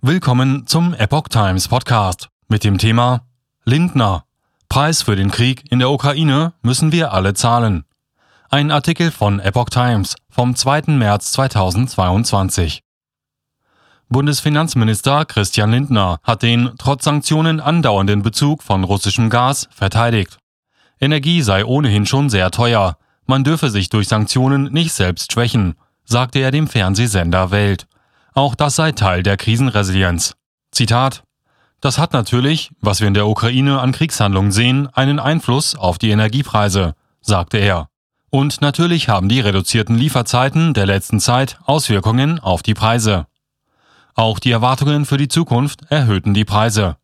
Willkommen zum Epoch Times Podcast mit dem Thema Lindner. Preis für den Krieg in der Ukraine müssen wir alle zahlen. Ein Artikel von Epoch Times vom 2. März 2022. Bundesfinanzminister Christian Lindner hat den trotz Sanktionen andauernden Bezug von russischem Gas verteidigt. Energie sei ohnehin schon sehr teuer, man dürfe sich durch Sanktionen nicht selbst schwächen, sagte er dem Fernsehsender Welt. Auch das sei Teil der Krisenresilienz. Zitat Das hat natürlich, was wir in der Ukraine an Kriegshandlungen sehen, einen Einfluss auf die Energiepreise, sagte er. Und natürlich haben die reduzierten Lieferzeiten der letzten Zeit Auswirkungen auf die Preise. Auch die Erwartungen für die Zukunft erhöhten die Preise.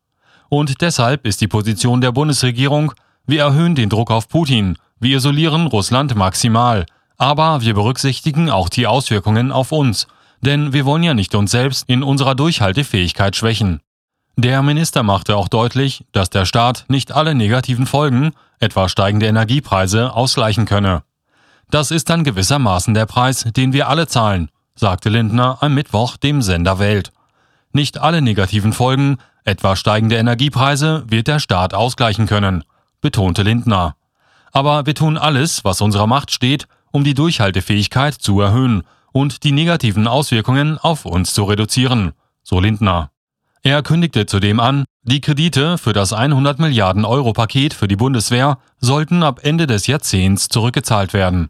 Und deshalb ist die Position der Bundesregierung, wir erhöhen den Druck auf Putin, wir isolieren Russland maximal, aber wir berücksichtigen auch die Auswirkungen auf uns, denn wir wollen ja nicht uns selbst in unserer Durchhaltefähigkeit schwächen. Der Minister machte auch deutlich, dass der Staat nicht alle negativen Folgen, etwa steigende Energiepreise, ausgleichen könne. Das ist dann gewissermaßen der Preis, den wir alle zahlen, sagte Lindner am Mittwoch dem Sender Welt. Nicht alle negativen Folgen, etwa steigende Energiepreise, wird der Staat ausgleichen können, betonte Lindner. Aber wir tun alles, was unserer Macht steht, um die Durchhaltefähigkeit zu erhöhen und die negativen Auswirkungen auf uns zu reduzieren, so Lindner. Er kündigte zudem an, die Kredite für das 100 Milliarden Euro Paket für die Bundeswehr sollten ab Ende des Jahrzehnts zurückgezahlt werden.